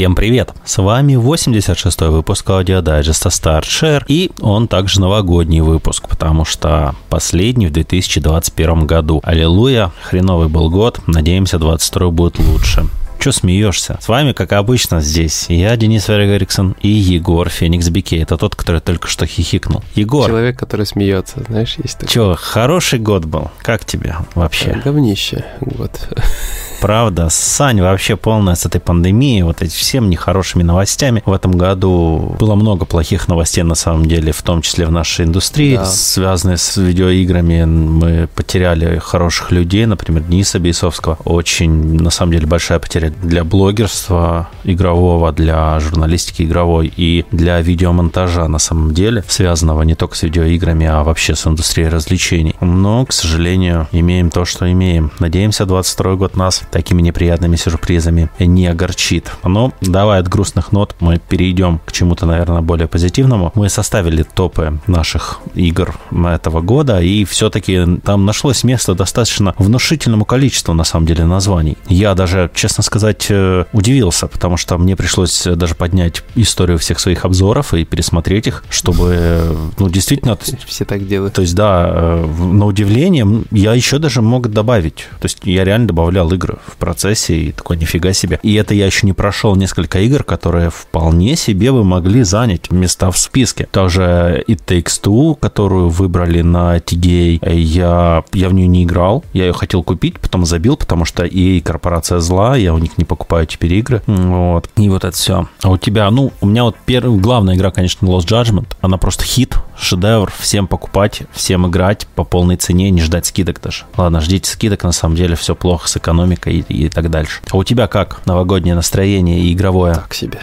Всем привет! С вами 86-й выпуск аудиодайджеста StartShare, и он также новогодний выпуск, потому что последний в 2021 году. Аллилуйя, хреновый был год, надеемся 22 будет лучше. Че смеешься? С вами, как обычно, здесь я, Денис Верегориксон, и Егор Феникс Бике. Это тот, который только что хихикнул. Егор. Человек, который смеется, знаешь, есть такой. Че, хороший год был? Как тебе вообще? А, говнище год. Правда, Сань вообще полная с этой пандемией, вот этими всем нехорошими новостями. В этом году было много плохих новостей, на самом деле, в том числе в нашей индустрии, да. связанные с видеоиграми. Мы потеряли хороших людей, например, Дениса Бейсовского. Очень, на самом деле, большая потеря для блогерства игрового, для журналистики игровой и для видеомонтажа на самом деле, связанного не только с видеоиграми, а вообще с индустрией развлечений. Но, к сожалению, имеем то, что имеем. Надеемся, 22 год нас такими неприятными сюрпризами не огорчит. Но давай от грустных нот мы перейдем к чему-то, наверное, более позитивному. Мы составили топы наших игр этого года, и все-таки там нашлось место достаточно внушительному количеству, на самом деле, названий. Я даже, честно сказать, сказать, э, удивился, потому что мне пришлось даже поднять историю всех своих обзоров и пересмотреть их, чтобы, ну, действительно... Все так делают. То есть, да, э, на удивление я еще даже мог добавить. То есть, я реально добавлял игры в процессе, и такой, нифига себе. И это я еще не прошел несколько игр, которые вполне себе вы могли занять места в списке. Также It Takes Two, которую выбрали на TGA, я, я в нее не играл, я ее хотел купить, потом забил, потому что EA корпорация зла, я у них них не покупаю теперь игры. Вот. И вот это все. А у тебя, ну, у меня вот первая, главная игра, конечно, Lost Judgment. Она просто хит, шедевр. Всем покупать, всем играть по полной цене, не ждать скидок даже. Ладно, ждите скидок, на самом деле все плохо с экономикой и, и так дальше. А у тебя как? Новогоднее настроение и игровое? Так себе.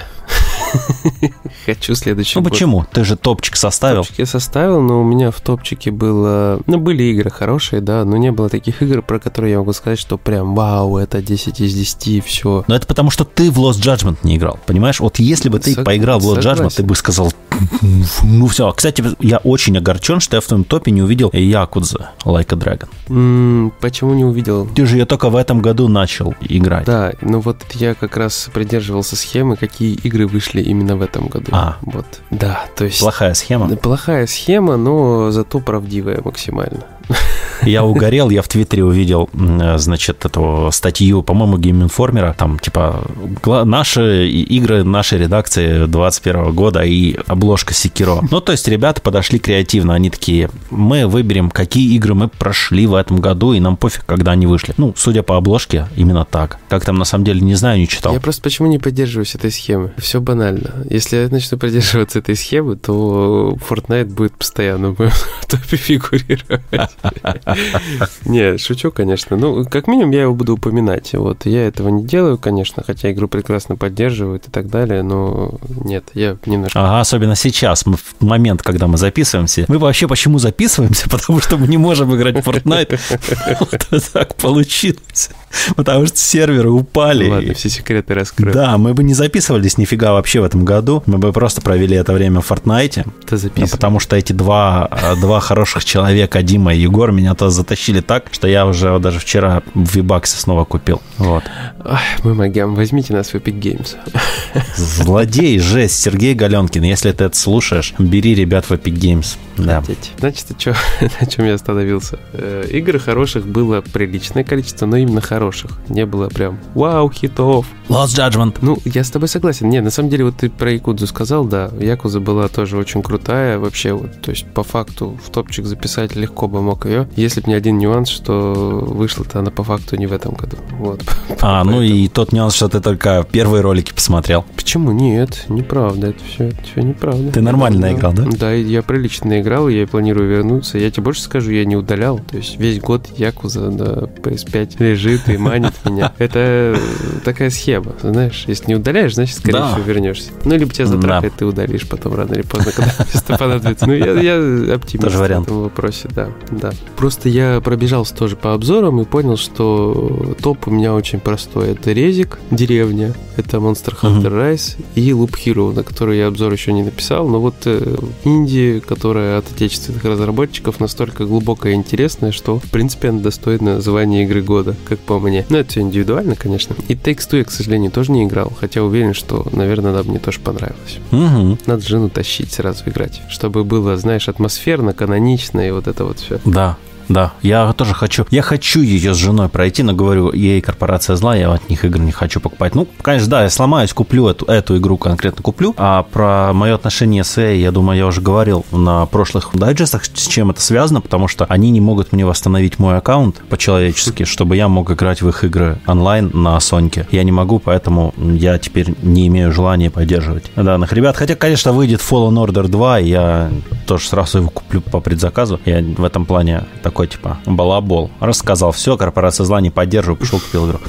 Хочу следующий Ну год. почему? Ты же топчик составил. Топчик я составил, но у меня в топчике было... Ну, были игры хорошие, да, но не было таких игр, про которые я могу сказать, что прям вау, это 10 из 10, и все. Но это потому, что ты в Lost Judgment не играл, понимаешь? Вот если бы ты Сог... поиграл в Lost Согласен. Judgment, ты бы сказал, ну все. Кстати, я очень огорчен, что я в твоем топе не увидел Якудза Like a Dragon. М-м, почему не увидел? Ты же ее только в этом году начал играть. Да, ну вот я как раз придерживался схемы, какие игры вышли именно в этом году. А. Вот. Да, то есть... Плохая схема? Плохая схема, но зато правдивая максимально. Я угорел, я в Твиттере увидел, значит, эту статью, по-моему, Informer, там, типа, наши игры, нашей редакции 21 года и обложка Секиро. Ну, то есть ребята подошли креативно, они такие, мы выберем, какие игры мы прошли в этом году, и нам пофиг, когда они вышли. Ну, судя по обложке, именно так. Как там, на самом деле, не знаю, не читал. Я просто почему не поддерживаюсь этой схемы? Все банально. Если я начну придерживаться этой схемы, то Fortnite будет постоянно в топе фигурировать. Не, шучу, конечно. Ну, как минимум, я его буду упоминать. Вот, я этого не делаю, конечно, хотя игру прекрасно поддерживают и так далее, но нет, я немножко... Ага, особенно сейчас, в момент, когда мы записываемся. Мы вообще почему записываемся? Потому что мы не можем играть в Fortnite. Вот так получилось. Потому что серверы упали. Ладно, все секреты раскрою. Да, мы бы не записывались нифига вообще в этом году. Мы бы просто провели это время в Fortnite. Потому что эти два, два хороших человека, Дима и Егор, меня то затащили так, что я уже даже вчера в Вибаксе снова купил. Вот. Ой, мы могем, возьмите нас в Epic Games. Злодей, жесть, Сергей Галенкин, если ты это слушаешь, бери ребят в Epic Games. Да. Значит, что, на чем я остановился? Э, игр хороших было приличное количество, но именно хороших. Не было прям вау, хитов. Lost Judgment. Ну, я с тобой согласен. Не, на самом деле, вот ты про Якудзу сказал, да. Якуза была тоже очень крутая вообще. Вот, то есть, по факту, в топчик записать легко бы мог ее. Если бы не один нюанс, что вышла-то она по факту не в этом году. Вот. А, ну и тот нюанс, что ты только первые ролики посмотрел. Почему? Нет, неправда. Это все, это все неправда. Ты нормально играл, да? Да, я прилично играл, я планирую вернуться. Я тебе больше скажу, я не удалял. То есть весь год Якуза на PS5 лежит и манит меня. Это такая схема, знаешь. Если не удаляешь, значит, скорее всего, вернешься. Ну, либо тебя затрахает, ты удалишь потом рано или поздно, когда понадобится. Ну, я, я оптимист в этом вопросе, да. да. Просто Просто я пробежался тоже по обзорам и понял, что топ у меня очень простой. Это Резик, деревня, это Monster Hunter uh-huh. Rise и Loop Hero, на который я обзор еще не написал. Но вот э, инди, которая от отечественных разработчиков, настолько глубокая и интересная, что, в принципе, она достойна звания игры года, как по мне. Но это все индивидуально, конечно. И Takes Two я, к сожалению, тоже не играл, хотя уверен, что, наверное, она мне тоже понравилась. Угу. Надо жену тащить сразу играть, чтобы было, знаешь, атмосферно, канонично и вот это вот все. Да, да, я тоже хочу. Я хочу ее с женой пройти, но говорю, ей корпорация зла, я от них игр не хочу покупать. Ну, конечно, да, я сломаюсь, куплю эту, эту игру конкретно куплю. А про мое отношение с EA, я думаю, я уже говорил на прошлых дайджестах, с чем это связано, потому что они не могут мне восстановить мой аккаунт по-человечески, чтобы я мог играть в их игры онлайн на Соньке. Я не могу, поэтому я теперь не имею желания поддерживать данных ребят. Хотя, конечно, выйдет Fallen Order 2, и я тоже сразу его куплю по предзаказу. Я в этом плане так такой, типа, балабол. Рассказал все, корпорация зла не поддерживаю, пошел купил игру.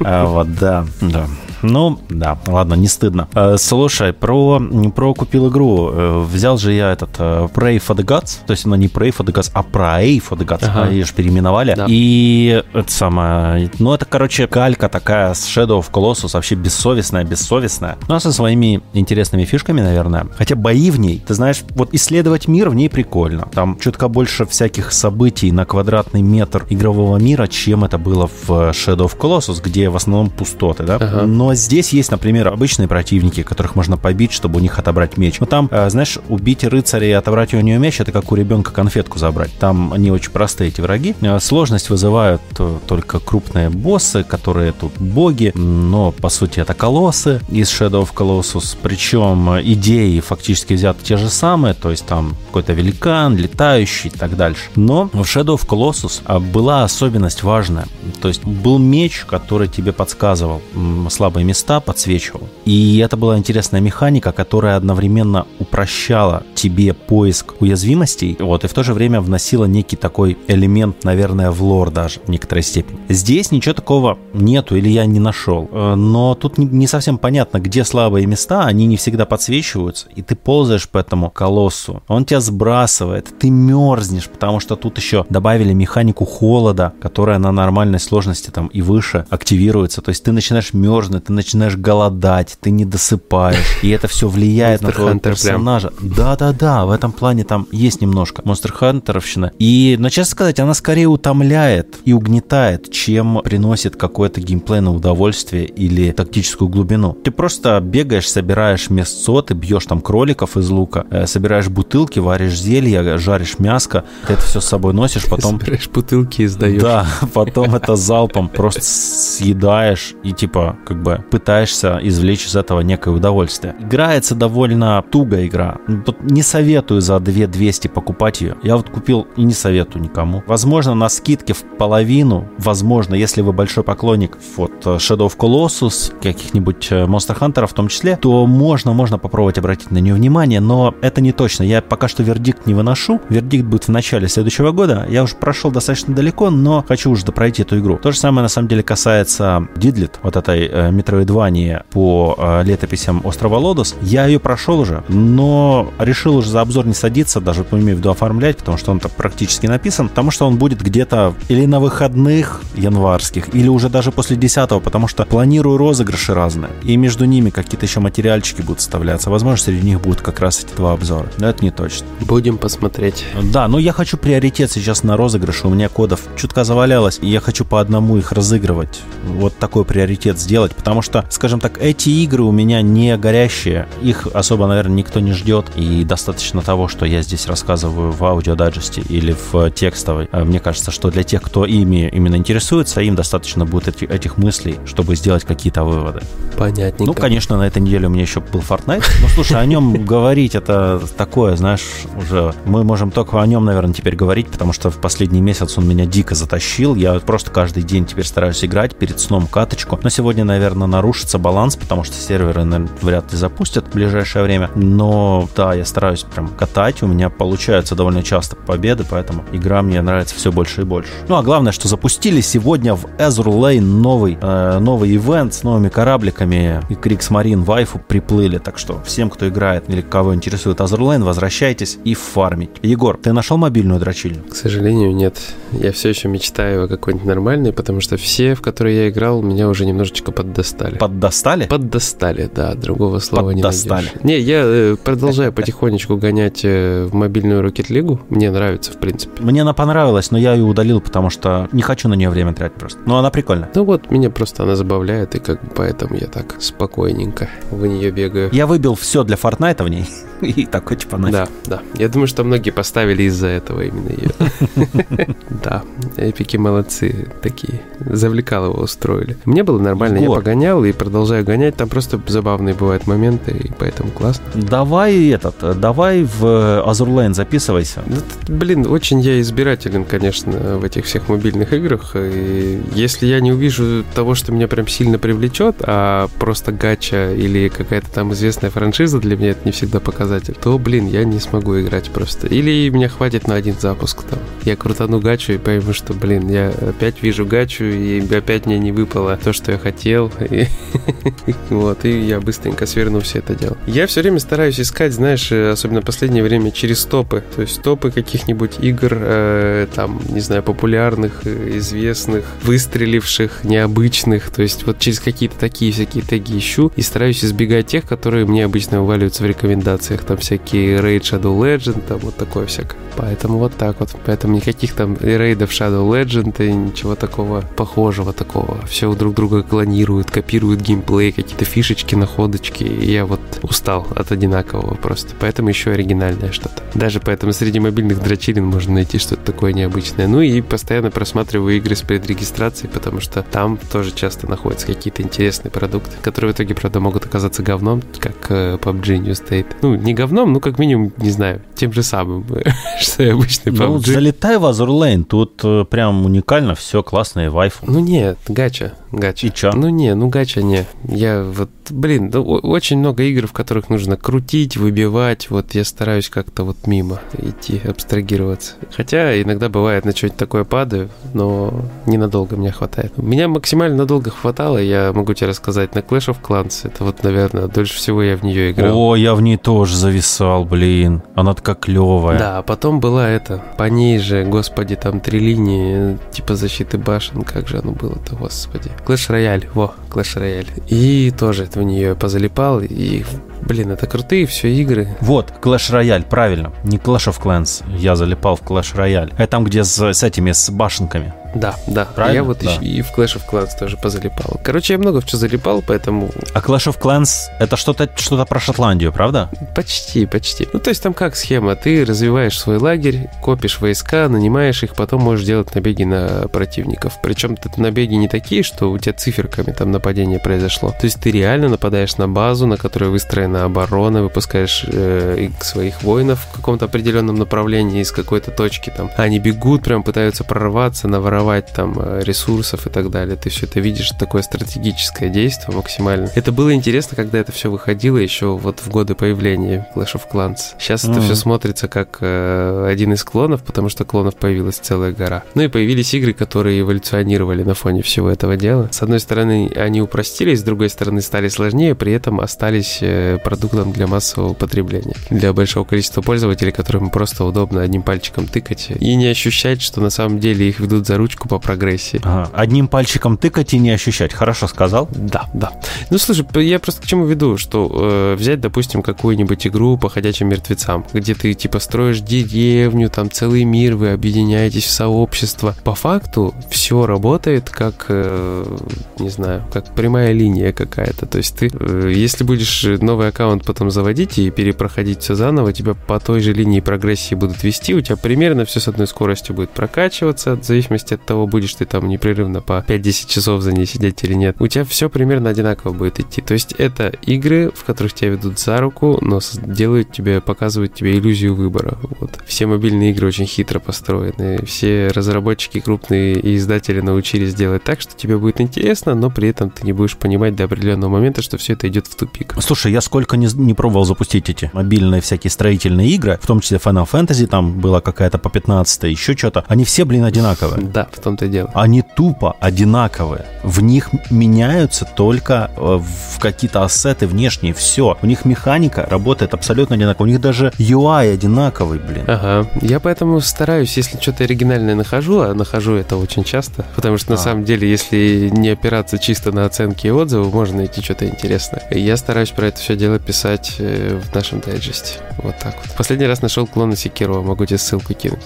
А, вот, да, да. Ну, да, ладно, не стыдно. Э, слушай, про, про купил игру. Э, взял же я этот э, Pray for the Gods, то есть она не Pray for the Gods, а Pray for the Gods. Ага. Ее же переименовали. Да. И это самое... Ну, это, короче, калька такая с Shadow of Colossus, вообще бессовестная, бессовестная. Ну, а со своими интересными фишками, наверное. Хотя бои в ней, ты знаешь, вот исследовать мир в ней прикольно. Там чутка больше всяких событий на квадратный метр игрового мира, чем это было в Shadow of Colossus, где в основном пустоты, да? Ага. Но здесь есть, например, обычные противники, которых можно побить, чтобы у них отобрать меч. Но там, э, знаешь, убить рыцаря и отобрать у него меч, это как у ребенка конфетку забрать. Там они очень простые, эти враги. Э, сложность вызывают э, только крупные боссы, которые тут боги, но, по сути, это колоссы из Shadow of Colossus. Причем идеи фактически взяты те же самые, то есть там какой-то великан, летающий и так дальше. Но в Shadow of Colossus была особенность важная. То есть был меч, который тебе подсказывал слабые слабые места подсвечивал. И это была интересная механика, которая одновременно упрощала тебе поиск уязвимостей, вот, и в то же время вносила некий такой элемент, наверное, в лор даже в некоторой степени. Здесь ничего такого нету или я не нашел, э, но тут не совсем понятно, где слабые места, они не всегда подсвечиваются, и ты ползаешь по этому колоссу, он тебя сбрасывает, ты мерзнешь, потому что тут еще добавили механику холода, которая на нормальной сложности там и выше активируется, то есть ты начинаешь мерзнуть, ты начинаешь голодать, ты не досыпаешь, и это все влияет на твоего персонажа. Да-да-да, в этом плане там есть немножко Monster Hunter'овщина. И, но честно сказать, она скорее утомляет и угнетает, чем приносит какое-то геймплейное удовольствие или тактическую глубину. Ты просто бегаешь, собираешь мясо, ты бьешь там кроликов из лука, э, собираешь бутылки, варишь зелья, жаришь мяско, ты это все с собой носишь, потом... Собираешь бутылки и сдаешь. Да, потом это залпом просто съедаешь и типа как бы пытаешься извлечь из этого некое удовольствие. Играется довольно туго игра. Тут не советую за 2200 покупать ее. Я вот купил и не советую никому. Возможно, на скидке в половину, возможно, если вы большой поклонник вот Shadow of Colossus, каких-нибудь э, Monster Hunter в том числе, то можно, можно попробовать обратить на нее внимание, но это не точно. Я пока что вердикт не выношу. Вердикт будет в начале следующего года. Я уже прошел достаточно далеко, но хочу уже пройти эту игру. То же самое на самом деле касается Дидлит, вот этой э, Metroidvania по э, летописям острова Лодос. Я ее прошел уже, но решил уже за обзор не садиться, даже имею в виду оформлять, потому что он так практически написан, потому что он будет где-то или на выходных январских, или уже даже после 10 потому что планирую розыгрыши разные, и между ними какие-то еще материальчики будут вставляться. Возможно, среди них будут как раз эти два обзора. Но это не точно. Будем посмотреть. Да, но я хочу приоритет сейчас на розыгрыше. У меня кодов чутка завалялось, и я хочу по одному их разыгрывать. Вот такой приоритет сделать, потому потому что, скажем так, эти игры у меня не горящие, их особо, наверное, никто не ждет, и достаточно того, что я здесь рассказываю в аудиодайджесте или в текстовой. А мне кажется, что для тех, кто ими именно интересуется, им достаточно будет эти, этих мыслей, чтобы сделать какие-то выводы. Понятненько. Ну, конечно, на этой неделе у меня еще был Fortnite, но, слушай, о нем говорить это такое, знаешь, уже мы можем только о нем, наверное, теперь говорить, потому что в последний месяц он меня дико затащил, я просто каждый день теперь стараюсь играть перед сном каточку, но сегодня, наверное, наверное, нарушится баланс, потому что серверы, наверное, вряд ли запустят в ближайшее время. Но да, я стараюсь прям катать. У меня получаются довольно часто победы, поэтому игра мне нравится все больше и больше. Ну а главное, что запустили сегодня в Azure Lane новый, э, новый ивент с новыми корабликами. И Крикс Марин Вайфу приплыли. Так что всем, кто играет или кого интересует Azure Lane, возвращайтесь и фармить. Егор, ты нашел мобильную дрочильню? К сожалению, нет. Я все еще мечтаю о какой-нибудь нормальной, потому что все, в которые я играл, меня уже немножечко поддостали. Поддостали? Поддостали, да, другого слова Поддостали. не найдешь. Не, я э, продолжаю потихонечку гонять э, в мобильную Rocket League. Мне нравится, в принципе. Мне она понравилась, но я ее удалил, потому что не хочу на нее время тратить просто. Но она прикольная. Ну вот, меня просто она забавляет, и как бы поэтому я так спокойненько в нее бегаю. Я выбил все для Фортнайта в ней. И такой, типа, нафиг. Да, да. Я думаю, что многие поставили из-за этого именно ее. Да, эпики молодцы такие. Завлекалово устроили. Мне было нормально, я погонял и продолжаю гонять. Там просто забавные бывают моменты, и поэтому классно. Давай этот, давай в Azure Lane записывайся. Блин, очень я избирателен, конечно, в этих всех мобильных играх. И если я не увижу того, что меня прям сильно привлечет, а просто гача или какая-то там известная франшиза для меня это не всегда показатель, то, блин, я не смогу играть просто. Или меня хватит на один запуск там. Я крутану гачу и пойму, что, блин, я опять вижу гачу, и опять мне не выпало то, что я хотел. Вот, и я быстренько сверну все это дело. Я все время стараюсь искать, знаешь, особенно в последнее время, через топы. То есть топы каких-нибудь игр, э, там, не знаю, популярных, известных, выстреливших, необычных. То есть вот через какие-то такие всякие теги ищу и стараюсь избегать тех, которые мне обычно вываливаются в рекомендациях. Там всякие Raid Shadow Legend, там вот такое всякое. Поэтому вот так вот. Поэтому никаких там рейдов Shadow Legend и ничего такого похожего такого. Все друг друга клонируют, копируют геймплей, какие-то фишечки, находочки. И я вот устал от одинакового просто. Поэтому еще оригинальное что-то. Даже поэтому среди мобильных дрочилин можно найти что-то такое необычное. Ну и постоянно просматриваю игры с предрегистрацией, потому что там тоже часто находятся какие-то интересные продукты, которые в итоге, правда, могут оказаться говном, как PUBG New State. Ну, не говном, ну, как минимум, не знаю, тем же самым, что и обычный PUBG. Ну, залетай в Azure Lane, тут э, прям уникально, все классное, вайфу. Ну нет, гача, гача. И чё? Ну не, ну гача не. Я вот, блин, да, очень много игр, в которых нужно крутить, выбивать, вот я стараюсь как-то вот мимо идти, абстрагироваться. Хотя иногда бывает на что-нибудь такое падаю, но ненадолго мне хватает. Меня максимально надолго хватало, я могу тебе рассказать, на Clash of Clans. Это вот, наверное, дольше всего я в нее играл. О, я в ней тоже зависал, блин. Она такая клевая. Да, а потом была это, по ней же, господи, там три линии, типа защиты башен, как же оно было-то, господи. Clash Royale, во, Clash Royale. И тоже в нее позалипал, и Блин, это крутые все игры. Вот, Clash Royale, правильно. Не Clash of Clans. Я залипал в Clash Royale. Это там, где с, с этими, с башенками. Да, да. Правильно? Я вот да. и в Clash of Clans тоже позалипал. Короче, я много в что залипал, поэтому... А Clash of Clans это что-то что про Шотландию, правда? Почти, почти. Ну, то есть там как схема? Ты развиваешь свой лагерь, копишь войска, нанимаешь их, потом можешь делать набеги на противников. Причем это набеги не такие, что у тебя циферками там нападение произошло. То есть ты реально нападаешь на базу, на которой выстроена оборона, выпускаешь э, своих воинов в каком-то определенном направлении из какой-то точки там. Они бегут, прям пытаются прорваться, наворовать воровать там э, ресурсов и так далее. Ты все это видишь, такое стратегическое действие максимально. Это было интересно, когда это все выходило еще вот в годы появления Clash of Clans. Сейчас mm-hmm. это все смотрится как э, один из клонов, потому что клонов появилась целая гора. Ну и появились игры, которые эволюционировали на фоне всего этого дела. С одной стороны, они упростились, с другой стороны, стали сложнее, при этом остались э, продуктом для массового потребления. Для большого количества пользователей, которым просто удобно одним пальчиком тыкать и не ощущать, что на самом деле их ведут за ручку по прогрессии. Ага. Одним пальчиком тыкать и не ощущать. Хорошо сказал? Да, да. Ну, слушай, я просто к чему веду, что э, взять, допустим, какую-нибудь игру по ходячим мертвецам, где ты, типа, строишь деревню, там целый мир, вы объединяетесь в сообщество. По факту все работает как, э, не знаю, как прямая линия какая-то. То есть ты, э, если будешь новый аккаунт потом заводить и перепроходить все заново, тебя по той же линии прогрессии будут вести, у тебя примерно все с одной скоростью будет прокачиваться, в зависимости от того, будешь ты там непрерывно по 5-10 часов за ней сидеть или нет. У тебя все примерно одинаково будет идти. То есть это игры, в которых тебя ведут за руку, но делают тебе, показывают тебе иллюзию выбора. Вот. Все мобильные игры очень хитро построены. Все разработчики крупные и издатели научились делать так, что тебе будет интересно, но при этом ты не будешь понимать до определенного момента, что все это идет в тупик. Слушай, я сколько не, не пробовал запустить эти мобильные всякие строительные игры, в том числе Final Fantasy, там была какая-то по 15 еще что-то. Они все, блин, одинаковые. Да, в том-то и дело. Они тупо одинаковые. В них меняются только э, в какие-то ассеты внешние, все. У них механика работает абсолютно одинаково. У них даже UI одинаковый, блин. Ага. Я поэтому стараюсь, если что-то оригинальное нахожу, а нахожу это очень часто, потому что на а. самом деле, если не опираться чисто на оценки и отзывы, можно найти что-то интересное. Я стараюсь про это все дело писать э, в нашем дайджесте. Вот так вот. Последний раз нашел клона Секирова, могу тебе ссылку кинуть.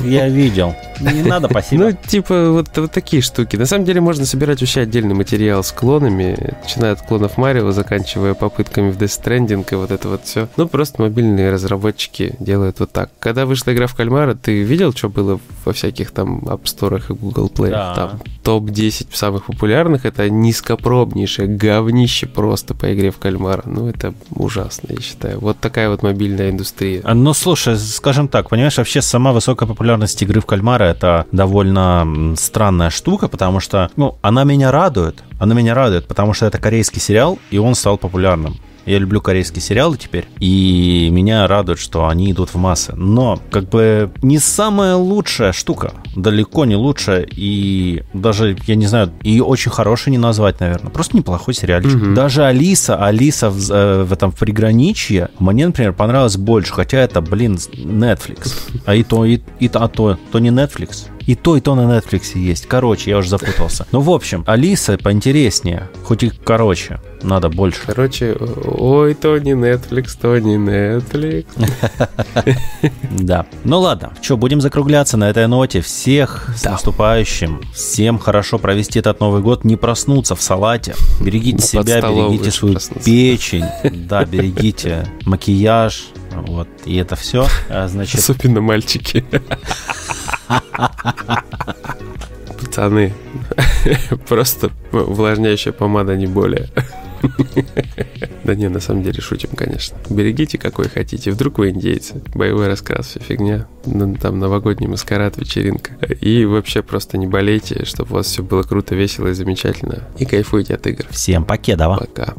Я видел. Не надо, спасибо. Ну, типа, вот, вот такие штуки. На самом деле можно собирать вообще отдельный материал с клонами, начиная от клонов Марио, заканчивая попытками в Death Stranding и вот это вот все. Ну, просто мобильные разработчики делают вот так. Когда вышла игра в кальмара, ты видел, что было во всяких там App Store и Google Play? Да. Там топ-10 самых популярных, это низкопробнейшее говнище просто по игре в кальмара. Ну, это ужасно, я считаю. Вот такая вот мобильная индустрия. Ну, слушай, скажем так, понимаешь, вообще сама высокая популярность игры в кальмара это довольно странная штука, потому что, ну, она меня радует, она меня радует, потому что это корейский сериал, и он стал популярным. Я люблю корейские сериалы теперь, и меня радует, что они идут в массы. Но, как бы, не самая лучшая штука. Далеко не лучшая, и даже, я не знаю, и очень хороший не назвать, наверное. Просто неплохой сериальчик. Угу. Даже Алиса, Алиса в, э, в этом приграничье, мне, например, понравилось больше, хотя это, блин, Netflix. А и то, и, и а то, то не Netflix. И то, и то на Netflix есть. Короче, я уже запутался. Ну, в общем, Алиса поинтереснее, хоть и короче. Надо больше. Короче, ой, то не Netflix, то не Netflix. Да. Ну ладно, что, будем закругляться на этой ноте. Всех с наступающим. Всем хорошо провести этот Новый год, не проснуться в салате. Берегите себя, берегите свою печень. Да, берегите макияж. Вот, и это все. А, значит... Особенно мальчики. Пацаны, просто увлажняющая помада, не более. Да не, на самом деле шутим, конечно. Берегите, какой хотите. Вдруг вы индейцы. Боевой раскрас, вся фигня. Там новогодний маскарад, вечеринка. И вообще просто не болейте, чтобы у вас все было круто, весело и замечательно. И кайфуйте от игр. Всем покедова. Пока.